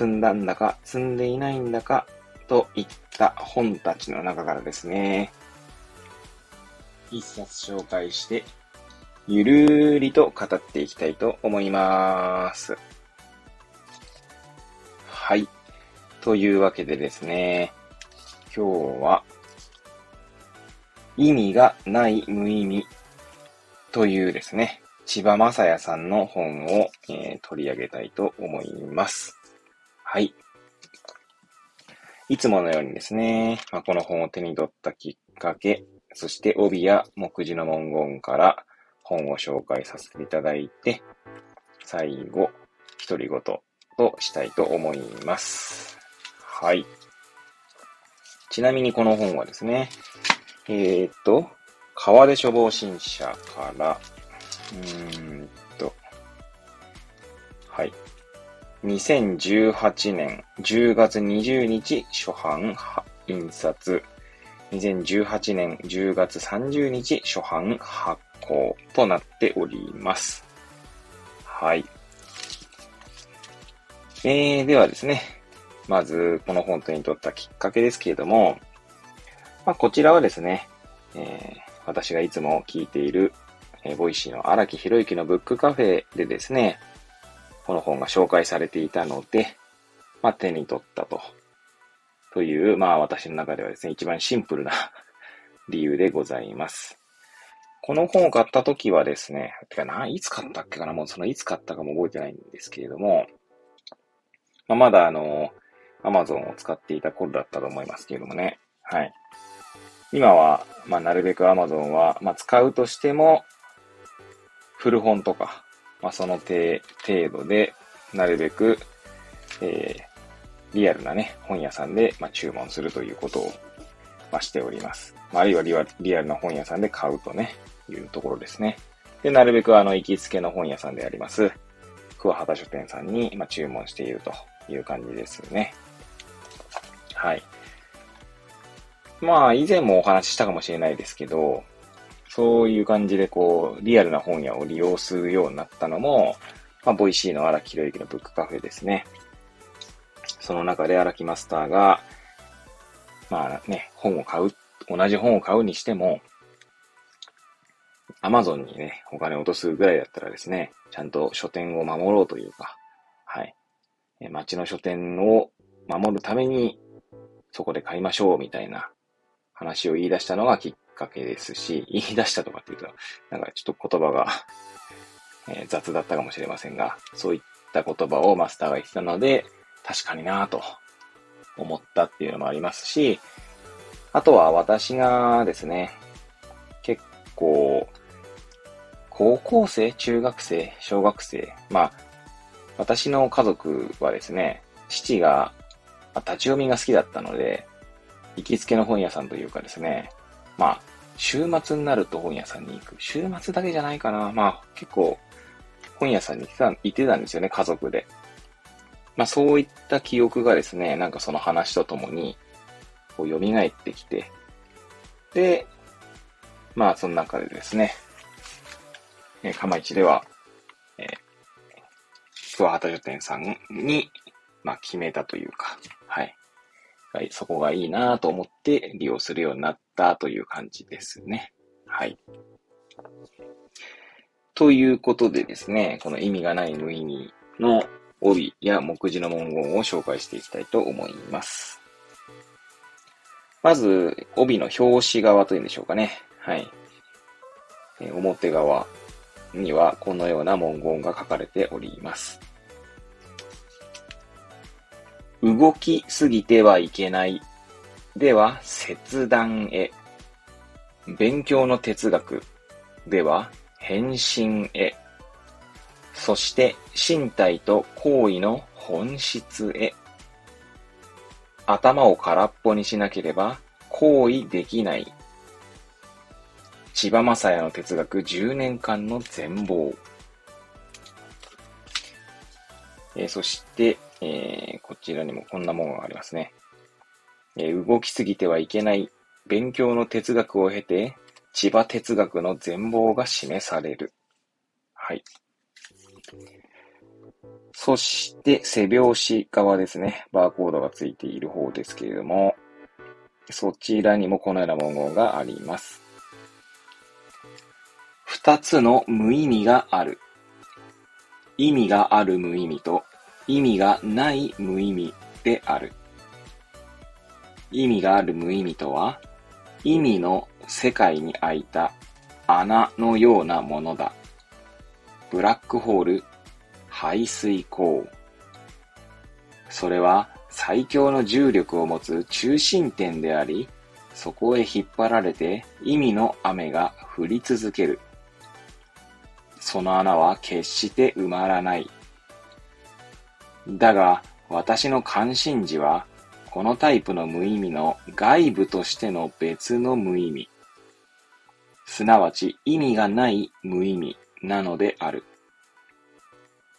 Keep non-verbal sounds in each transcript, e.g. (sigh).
積んだんだか積んでいないんだかといった本たちの中からですね、一冊紹介してゆるーりと語っていきたいと思います。はい。というわけでですね、今日は、意味がない無意味というですね、千葉雅也さんの本を、えー、取り上げたいと思います。はい。いつものようにですね、まあ、この本を手に取ったきっかけ、そして帯や目次の文言から、本を紹介させていただいて、最後、独り言としたいと思います。はい。ちなみにこの本はですね、えー、っと、川出処方新社から、うーんと、はい。2018年10月20日初版印刷。2018年10月30日初版発行となっております。はい。えー、ではですね、まず、この本当に取ったきっかけですけれども、まあ、こちらはですね、えー、私がいつも聞いている、えー、 Voicy の荒木博行のブックカフェでですね、この本が紹介されていたので、まあ、手に取ったと。という、まあ私の中ではですね、一番シンプルな (laughs) 理由でございます。この本を買った時はですね、てかな、いつ買ったっけかな？もうそのいつ買ったかも覚えてないんですけれども、まあ、まだあの、アマゾンを使っていた頃だったと思いますけれどもね。はい。今は、まあ、なるべくアマゾンは、まあ、使うとしても、古本とか、まあ、その程度で、なるべく、えー、リアルなね、本屋さんで、まあ、注文するということを、まあ、しております。まあ、あるいはリリアルな本屋さんで買うとね、いうところですね。で、なるべくあの、行きつけの本屋さんであります、桑畑書店さんに、ま注文しているという感じですね。はい。まあ、以前もお話ししたかもしれないですけど、そういう感じでこう、リアルな本屋を利用するようになったのも、まあ、 Voicy の荒木博行のブックカフェですね。その中で荒木マスターが、まあね、本を買う、同じ本を買うにしても、アマゾンにね、お金を落とすぐらいだったらですね、ちゃんと書店を守ろうというか、はい。街の書店を守るために、そこで買いましょう、みたいな話を言い出したのがきっかけですし、(laughs) 言い出したとかっていうと、なんかちょっと言葉が (laughs) え、雑だったかもしれませんが、そういった言葉をマスターが言ってたので、確かになぁと思ったっていうのもありますし、あとは私がですね、結構、高校生、中学生、小学生、まあ、私の家族はですね、父が立ち読みが好きだったので、行きつけの本屋さんというかですね、まあ、週末になると本屋さんに行く。週末だけじゃないかな。まあ、結構、本屋さんに行ってたんですよね、家族で。まあ、そういった記憶がですね、なんかその話とともに、こう、蘇ってきて、で、まあ、その中でですね、えー、釜市では、えー、桑畑書店さんに、まあ、決めたというか、はい。そこがいいなと思って利用するようになったという感じですね。はい。ということでですね、この意味がない無意味の帯や目次の文言を紹介していきたいと思います。まず、帯の表紙側というんでしょうかね。はい。表側にはこのような文言が書かれております。動きすぎてはいけない。では、切断へ。勉強の哲学。では、変身へ。そして、身体と行為の本質へ。頭を空っぽにしなければ行為できない。千葉雅也の哲学10年間の全貌。えー、そして、えー、こちらにもこんなものがありますね。えー、動きすぎてはいけない勉強の哲学を経て、千葉哲学の全貌が示される。はい。そして、背表紙側ですね。バーコードがついている方ですけれども、そちらにもこのような文言があります。二つの無意味がある。意味がある無意味と意味がない無意味である。意味がある無意味とは、意味の世界に開いた穴のようなものだ。ブラックホール、排水口。それは最強の重力を持つ中心点であり、そこへ引っ張られて意味の雨が降り続ける。その穴は決して埋まらない。だが、私の関心事は、このタイプの無意味の外部としての別の無意味。すなわち意味がない無意味なのである。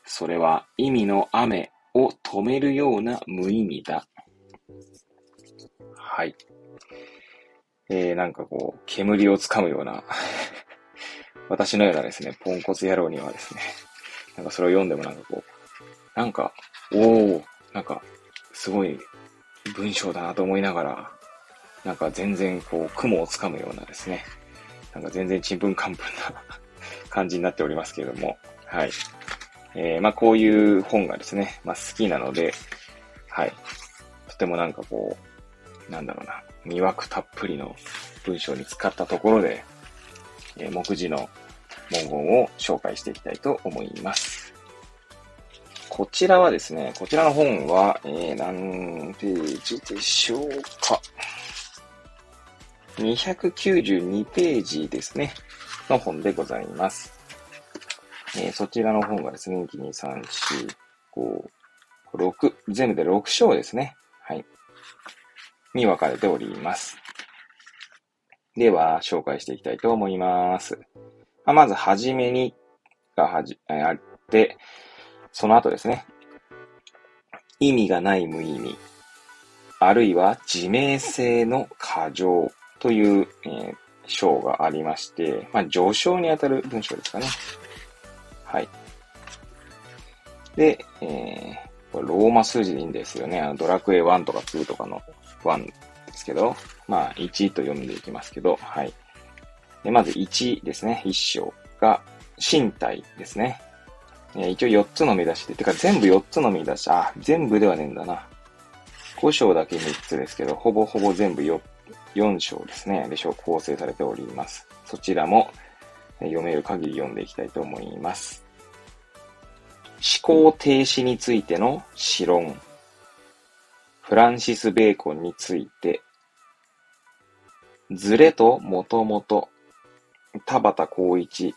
それは意味の雨を止めるような無意味だ。はい。えー、なんかこう、煙をつかむような私のようなですね、ポンコツ野郎にはですね、なんかそれを読んでもなんかこう、なんか、おおなんか、すごい文章だなと思いながら、なんか全然こう、雲をつかむようなですね、なんか全然ちんぷんかんぷんな感じになっておりますけれども、はい。えー、まあこういう本がですね、まあ好きなので、はい。とてもなんかこう、なんだろうな、魅惑たっぷりの文章に使ったところで、えー、目次の文言を紹介していきたいと思います。こちらはですね、こちらの本は、えー、何ページでしょうか。292ページですね、の本でございます。えー、そちらの本がですね、1、2、3、4、5、6、全部で6章ですね。はい。に分かれております。では、紹介していきたいと思います。ま、ず、はじめにがはじ、あって、その後ですね。意味がない無意味。あるいは自明性の過剰という、えー、章がありまして、まあ、上昇にあたる文章ですかね。はい。で、えー、これローマ数字でいいんですよね。あのドラクエ1とか2とかの1ですけど、まあ、1と読んでいきますけど、はい。でまず1ですね。1章が身体ですね。一応4つの見出しで、てか全部4つの見出し、あ、全部ではねえんだな。5章だけ3つですけど、ほぼほぼ全部 4, 4章ですね。で、章構成されております。そちらも読める限り読んでいきたいと思います。思考停止についての詩論。フランシス・ベーコンについて。ズレともともと。田畑光一。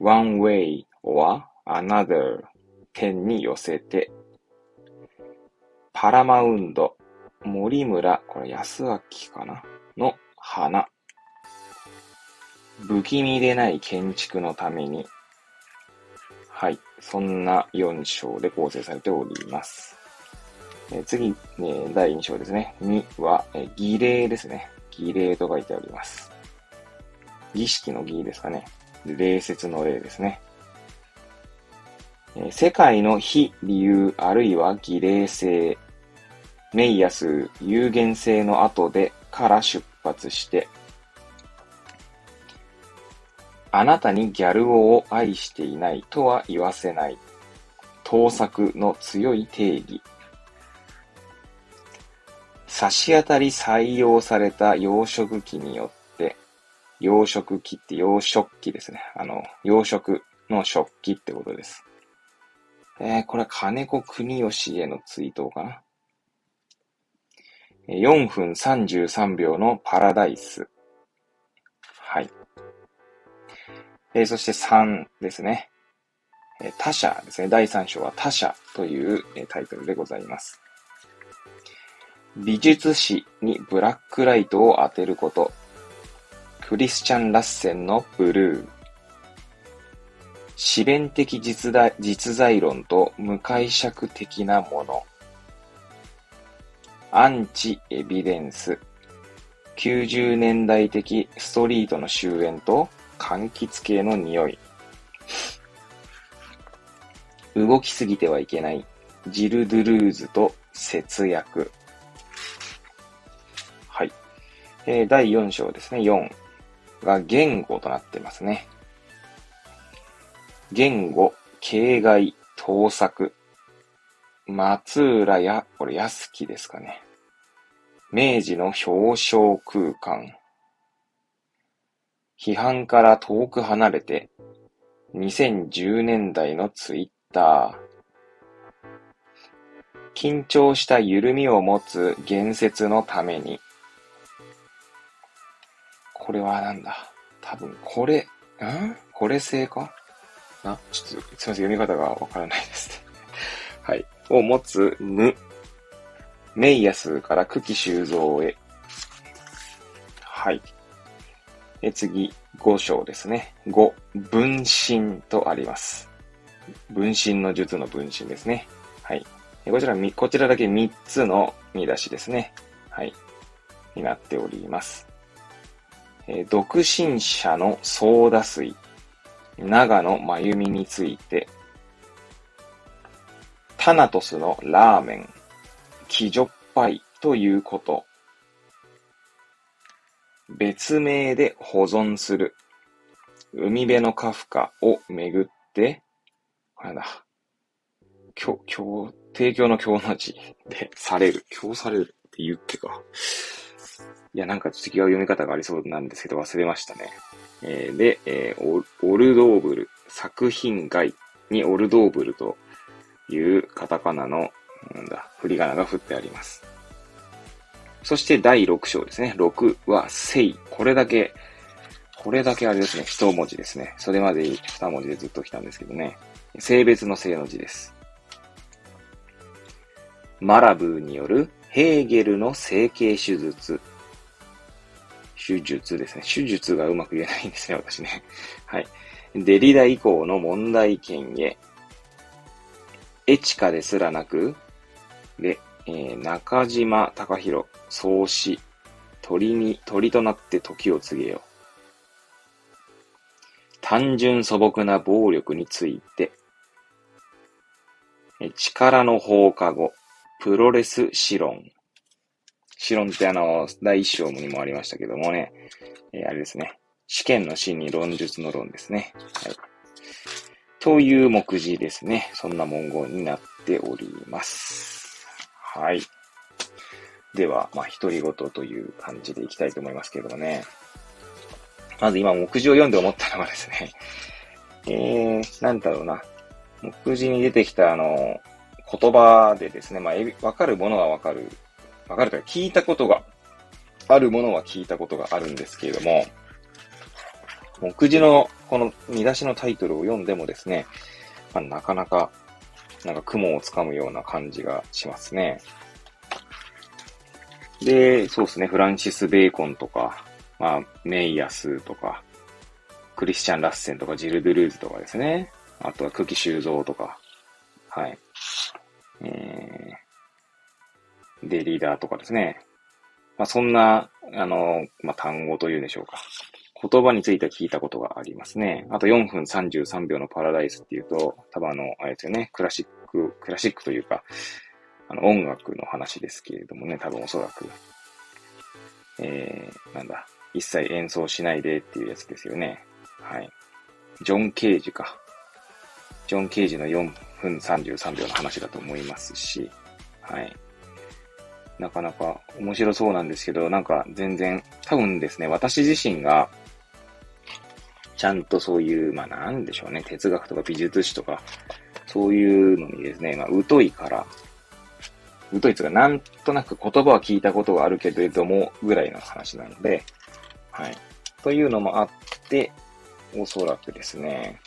one way or another 点に寄せて、パラマウンド、森村、これ安明かな？の花。不気味でない建築のために、はい。そんな4章で構成されております。え次、え第2章ですね。2は、え儀礼ですね。儀礼と書いてあります。儀式の儀ですかね。礼節の礼ですね。世界の非理由あるいは儀礼性、メイヤス有限性の後でから出発して、あなたにギャル王を愛していないとは言わせない。盗作の強い定義。差し当たり採用された養殖機によって、養殖機って養殖機ですね。あの、養殖の食器ってことです。えー、これは金子国義へのツイートかな。4分33秒のパラダイス。はい。えー、そして3ですね。えー、他者ですね。第3章は他者という、えー、タイトルでございます。美術史にブラックライトを当てること。クリスチャン・ラッセンのブルー。詩弁的実在実在論と無解釈的なもの。アンチエビデンス。90年代的ストリートの終焉と柑橘系の匂い。動きすぎてはいけない。ジル・ドゥルーズと節約。はい。えー、第4章ですね。4が言語となってますね。言語、形骸、盗作。松浦や、これ安木ですかね。明治の表彰空間。批判から遠く離れて、2010年代のツイッター。緊張した緩みを持つ言説のために。これはなんだ？多分、これ、ん？これ性か？あ、ちょっと、すみません、読み方がわからないですね。(laughs) はい。を持つ無。メイヤスから久喜修造へ。はい。え次、五章ですね。五、分身とあります。分身の術の分身ですね。はい。こちら、こちらだけ三つの見出しですね。はい。になっております。え独身者のソーダ水。長野真由美について、タナトスのラーメン、キジョッパイということ。別名で保存する。海辺のカフカをめぐって、あれだ。今日、今日、提供の今日の字でされる。今日されるって言っけか。いや、なんか次は読み方がありそうなんですけど忘れましたね。えー、で、えー、オルドーブル、作品外にオルドーブルというカタカナの、なんだ、振り仮名が振ってあります。そして第6章ですね。6は、聖。これだけ、これだけあれですね。一文字ですね。それまで二文字でずっと来たんですけどね。性別の性の字です。マラブーによるヘーゲルの整形手術手術ですね。手術がうまく言えないんですね、私ね。(laughs) はい。デリダ以降の問題点へ。エチカですらなく、で、えー、中島隆弘、創始、鳥に、鳥となって時を告げよう。単純素朴な暴力について、力の放課後、プロレス史論。シロンってあの、第一章にもありましたけどもね、えー、あれですね。試験の真に論述の論ですね。はい。という目次ですね。そんな文言になっております。はい。では、まあ、独り言という感じでいきたいと思いますけどもね。まず今、目次を読んで思ったのはですね、えー、なんだろうな。目次に出てきたあの、言葉でですね、まあ、わかるものはわかるわかるというか、聞いたことがあるものは聞いたことがあるんですけれども、目次のこの見出しのタイトルを読んでもですね、まあ、なかなか、なんか雲をつかむような感じがしますね。で、そうですね、フランシス・ベーコンとか、まあ、メイヤスとか、クリスチャン・ラッセンとか、ジル・ドゥルーズとかですね。あとは久喜修造とか、はい。えー、で、リーダーとかですね。まあ、そんな、あの、まあ、単語というんでしょうか。言葉については聞いたことがありますね。あと4分33秒のパラダイスっていうと、多分あの、あれですよね、クラシック、クラシックというか、あの、音楽の話ですけれどもね、多分おそらく。えー、なんだ、一切演奏しないでっていうやつですよね。はい。ジョン・ケージか。ジョン・ケージの4分33秒の話だと思いますし、はい。なかなか面白そうなんですけど、なんか全然、多分ですね、私自身が、ちゃんとそういう、まあなんでしょうね、哲学とか美術史とか、そういうのにですね、まあ疎いから、疎いつがなんとなく言葉は聞いたことがあるけれども、ぐらいの話なので、はい。というのもあって、おそらくですね、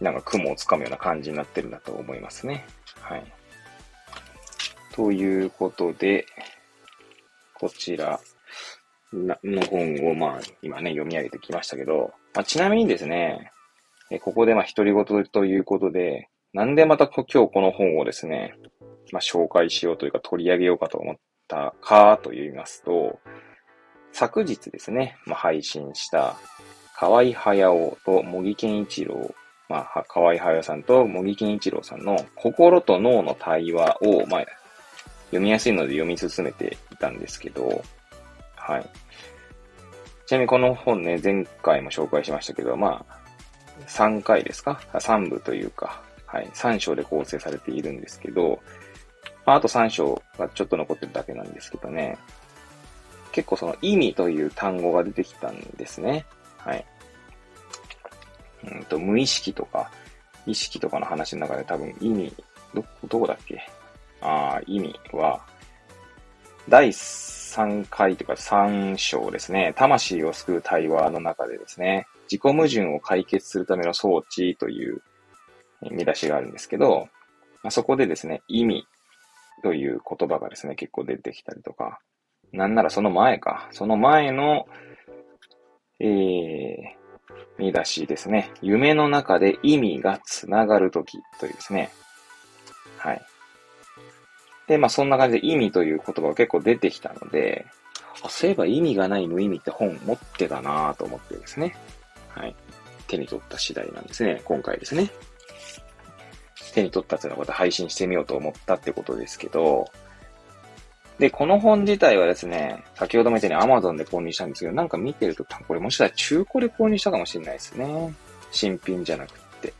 なんか雲をつかむような感じになってるんだと思いますね。はい。ということで、こちらの本を、まあ、今ね、読み上げてきましたけど、まあ、ちなみにですね、ここでまあ、独り言ということで、なんでまた今日この本をですね、まあ、紹介しようというか取り上げようかと思ったかと言いますと、昨日ですね、まあ、配信した河合駿と茂木健一郎、まあ、河合駿さんと茂木健一郎さんの心と脳の対話を、まあ、読みやすいので読み進めていたんですけど、はい。ちなみにこの本ね、前回も紹介しましたけど、まあ、3回ですか ?3 部というか、はい、3章で構成されているんですけど、まあ、あと3章がちょっと残ってるだけなんですけどね、結構その意味という単語が出てきたんですね。はい。うんと、無意識とか、意識とかの話の中で多分意味、ど、どこだっけ？ああ、意味は、第3回とか3章ですね。魂を救う対話の中でですね、自己矛盾を解決するための装置という見出しがあるんですけど、まあ、そこでですね、意味という言葉がですね、結構出てきたりとか、なんならその前か、その前の、えー、見出しですね。夢の中で意味がつながるときというですね。はい。で、まあそんな感じで意味という言葉が結構出てきたので、あそういえば意味がない無意味って本持ってたなぁと思ってですね。はい。手に取った次第なんですね。今回ですね。手に取ったというのこと配信してみようと思ったってことですけど、で、この本自体はですね、先ほども言ったように Amazon で購入したんですけど、なんか見てると、これもしかしたら中古で購入したかもしれないですね。新品じゃなくて。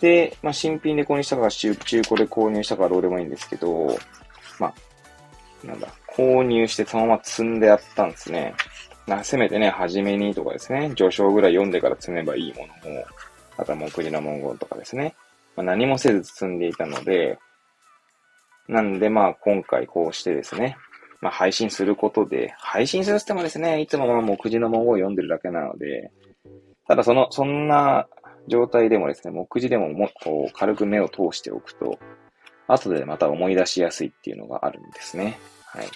で、まあ、新品で購入したか中、中古で購入したかどうでもいいんですけど、まあ、なんだ、購入してそのまま積んでやったんですね。なせめてね、初めにとかですね、序章ぐらい読んでから積めばいいものも、あとは目次の文言とかですね。まあ、何もせず積んでいたので、なんでまあ今回こうしてですね、まあ配信することで、配信するってもですね、いつもまあ目次の文言を読んでるだけなので、ただその、そんな状態でもですね、目次でももこう軽く目を通しておくと、後でまた思い出しやすいっていうのがあるんですね。はい。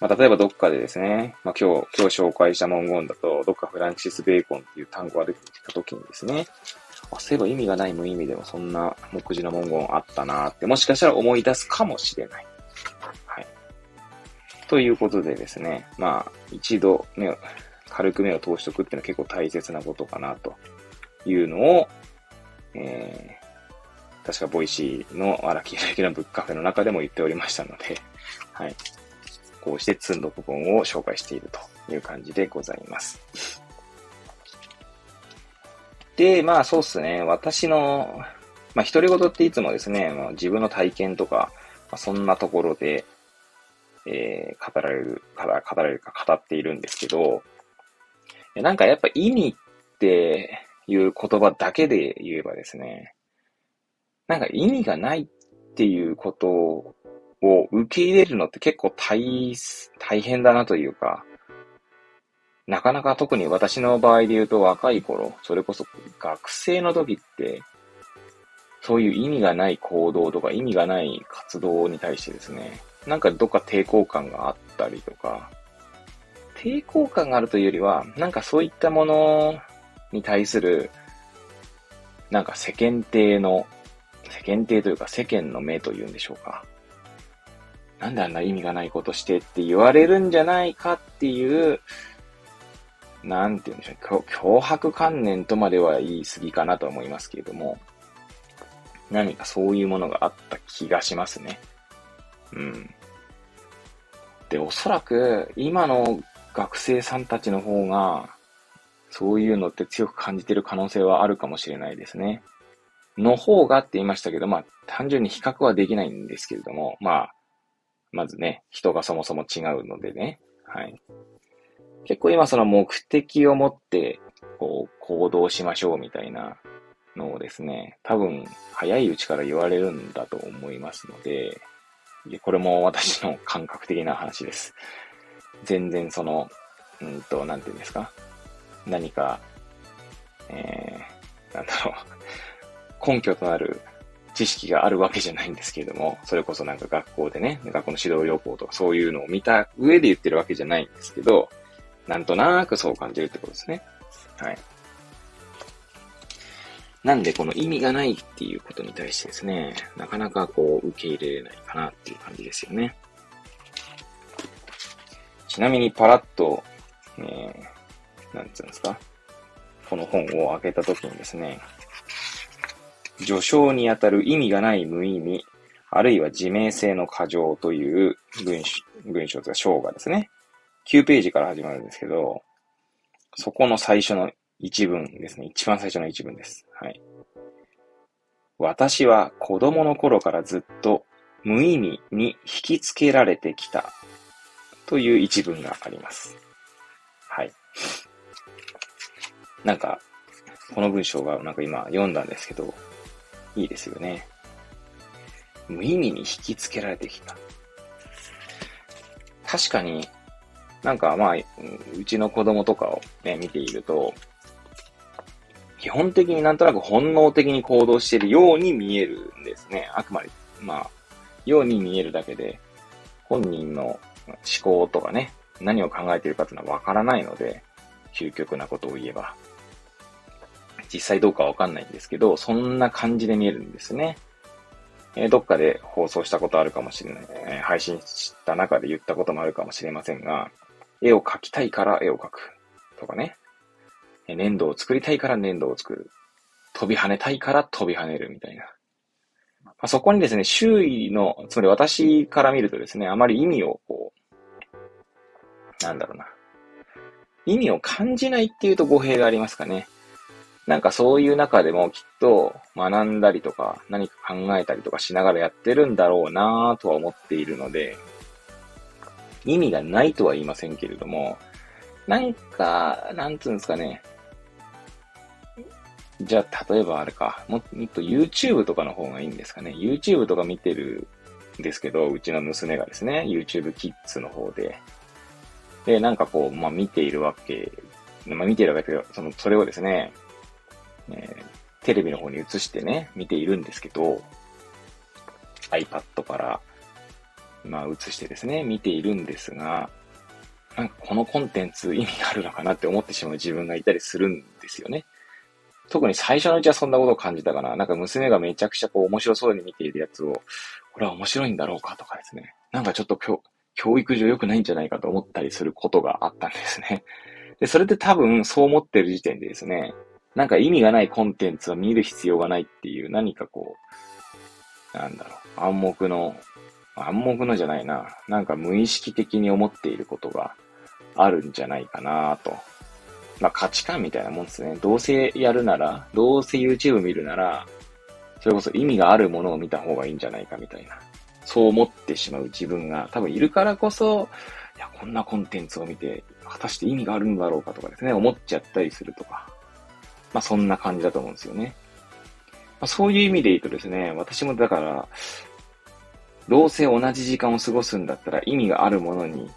まあ、例えばどっかでですね、まあ、今日、今日紹介した文言だと、どっかフランシス・ベーコンっていう単語が出てきた時にですね、あ、そういえば意味がない無意味でもそんな目次の文言あったなって、もしかしたら思い出すかもしれない。はい。ということでですね、まあ、一度目を、軽く目を通しておくっていうのは結構大切なことかなというのを、えー、確か Voicy の荒木博行のブックカフェの中でも言っておりましたので、はい。こうして積ん読部分を紹介しているという感じでございます。で、まあそうっすね。私の、まあ独り言っていつもですね、まあ、自分の体験とか、まあ、そんなところで、えー、語られる、から語られるか語っているんですけど、なんかやっぱ意味っていう言葉だけで言えばですね、なんか意味がないっていうことを受け入れるのって結構大、大変だなというか、なかなか特に私の場合で言うと若い頃、それこそ学生の時って、そういう意味がない行動とか意味がない活動に対してですね、なんかどっか抵抗感があったりとか、抵抗感があるというよりは、なんかそういったものに対する、なんか世間体の、世間体というか世間の目というんでしょうか。なんであんな意味がないことしてって言われるんじゃないかっていう、なんて言うんでしょう、脅迫観念とまでは言い過ぎかなと思いますけれども、何かそういうものがあった気がしますね。うん。で、おそらく今の学生さんたちの方が、そういうのって強く感じてる可能性はあるかもしれないですね。の方がって言いましたけど、まあ、単純に比較はできないんですけれども、まあ、まずね、人がそもそも違うのでね、はい。結構今その目的を持って、こう、行動しましょうみたいなのをですね、多分、早いうちから言われるんだと思いますので、でこれも私の感覚的な話です。全然その、うんと、なんて言うんですか？何か、えー、なんだろう、根拠となる知識があるわけじゃないんですけれども、それこそなんか学校でね、学校の指導要項とかそういうのを見た上で言ってるわけじゃないんですけど、なんとなくそう感じるってことですね。はい。なんでこの意味がないっていうことに対してですね、なかなかこう受け入れれないかなっていう感じですよね。ちなみにパラッと、えー、なんつうんですかこの本を開けた時にですね、序章にあたる意味がない無意味、あるいは自明性の過剰という文章、文章とか章がですね、9ページから始まるんですけど、そこの最初の一文ですね。一番最初の一文です。はい。私は子供の頃からずっと無意味に引きつけられてきたという一文があります。はい。なんか、この文章がなんか今読んだんですけど、いいですよね。無意味に引きつけられてきた。確かに、なんかまあ、うちの子供とかをね、見ていると、基本的になんとなく本能的に行動しているように見えるんですね。あくまで、まあ、ように見えるだけで、本人の思考とかね、何を考えているかというのはわからないので、究極なことを言えば。実際どうかわかんないんですけど、そんな感じで見えるんですね。えー、どっかで放送したことあるかもしれない、えー、配信した中で言ったこともあるかもしれませんが、絵を描きたいから絵を描く。とかね。粘土を作りたいから粘土を作る。飛び跳ねたいから飛び跳ねるみたいな。まあ、そこにですね、周囲の、つまり私から見るとですね、あまり意味をこう、なんだろうな。意味を感じないっていうと語弊がありますかね。なんかそういう中でもきっと学んだりとか何か考えたりとかしながらやってるんだろうなぁとは思っているので、意味がないとは言いませんけれども、何か、なんつうんですかね。じゃあ、例えばあれか、もっと YouTube とかの方がいいんですかね。YouTube とか見てるんですけど、うちの娘がですね、YouTube Kids の方で。で、なんかこう、まあ見ているわけ、まあ見ているわけで、その、それをですね、えー、テレビの方に移してね、見ているんですけど、iPad から、まあ映してですね、見ているんですが、なんかこのコンテンツ意味があるのかなって思ってしまう自分がいたりするんですよね。特に最初のうちはそんなことを感じたかな。なんか娘がめちゃくちゃこう面白そうに見ているやつを、これは面白いんだろうかとかですね。なんかちょっと教教育上良くないんじゃないかと思ったりすることがあったんですね。で、それで多分そう思ってる時点でですね、なんか意味がないコンテンツは見る必要がないっていう何かこう、なんだろう、暗黙の、暗黙のじゃないな、なんか無意識的に思っていることがあるんじゃないかなと。まあ価値観みたいなもんですね。どうせやるなら、どうせ YouTube 見るなら、それこそ意味があるものを見た方がいいんじゃないかみたいな。そう思ってしまう自分が多分いるからこそ、いや、こんなコンテンツを見て、果たして意味があるんだろうかとかですね、思っちゃったりするとか。まあそんな感じだと思うんですよね。まあ、そういう意味で言うとですね、私もだから、どうせ同じ時間を過ごすんだったら意味があるものに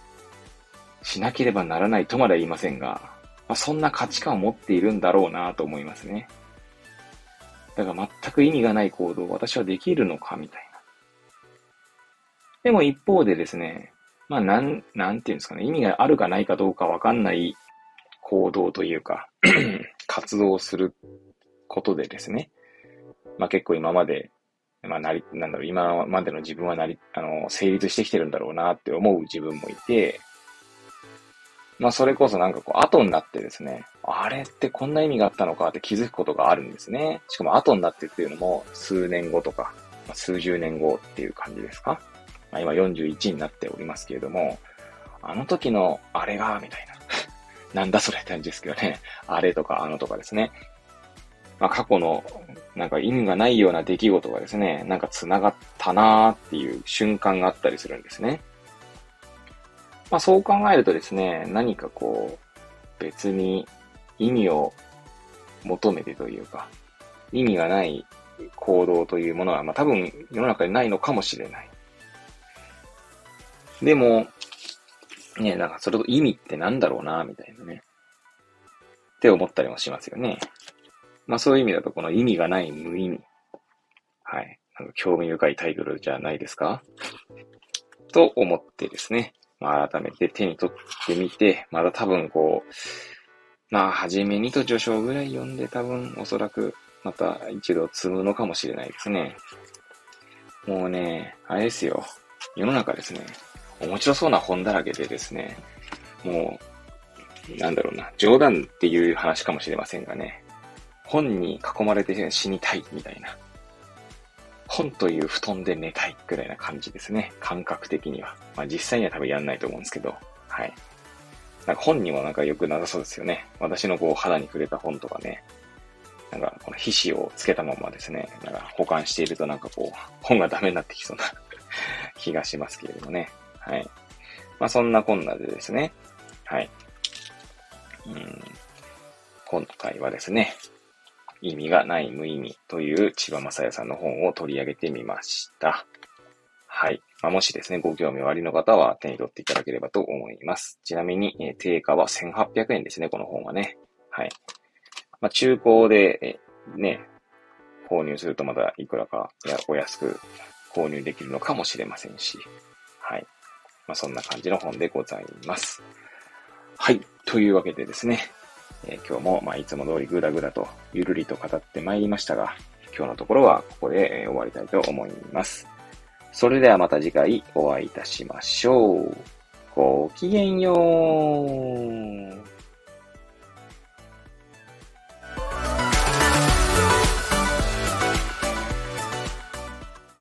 しなければならないとまでは言いませんが、まあ、そんな価値観を持っているんだろうなと思いますね。だから全く意味がない行動を私はできるのかみたいな。でも一方でですね、まあなん、なんていうんですかね、意味があるかないかどうかわかんない行動というか (laughs) 活動することでですね、まあ結構今まで、まあなり、なんだろう、今までの自分はなり、あの、成立してきてるんだろうなって思う自分もいて、まあそれこそなんかこう後になってですね、あれってこんな意味があったのかって気づくことがあるんですね。しかも後になってっていうのも数年後とか、ま、数十年後っていう感じですか？まあ、今41になっておりますけれども、あの時のあれが、みたいな。(laughs) なんだそれって感じですけどね。あれとかあのとかですね。まあ過去のなんか意味がないような出来事がですね、なんか繋がったなーっていう瞬間があったりするんですね。まあそう考えるとですね、何かこう、別に意味を求めてというか、意味がない行動というものは、まあ多分世の中にないのかもしれない。でも、ね、なんかそれと意味ってなんだろうな、みたいなね。って思ったりもしますよね。まあそういう意味だと、この意味がない無意味。はい。なんか興味深いタイトルじゃないですか？と思ってですね、まあ改めて手に取ってみて、まだ多分こう、まあ、はじめにと序章ぐらい読んで多分おそらくまた一度積むのかもしれないですね。もうね、あれですよ。世の中ですね、面白そうな本だらけでですね、もう、なんだろうな、冗談っていう話かもしれませんがね、本に囲まれて死にたいみたいな。本という布団で寝たいぐらいな感じですね。感覚的には。まあ実際には多分やんないと思うんですけど。はい。なんか本にもなんか良くなさそうですよね。私のこう肌に触れた本とかね。なんかこの皮脂をつけたままですね、なんか保管しているとなんかこう、本がダメになってきそうな (laughs) 気がしますけれどもね。はい。まあそんなこんなでですね。はい。うん。今回はですね、意味がない無意味という千葉正也さんの本を取り上げてみました。はい。まあ、もしですね、ご興味おありの方は手に取っていただければと思います。ちなみに、えー、定価は1800円ですね、この本はね。はい。まあ、中古で、えね、購入するとまだいくらかやお安く購入できるのかもしれませんし。はい。まあ、そんな感じの本でございます。はい。というわけでですね、えー、今日も、まあ、いつも通りぐだぐだとゆるりと語ってまいりましたが、今日のところはここで、え、終わりたいと思います。それではまた次回お会いいたしましょう。ごきげんよう。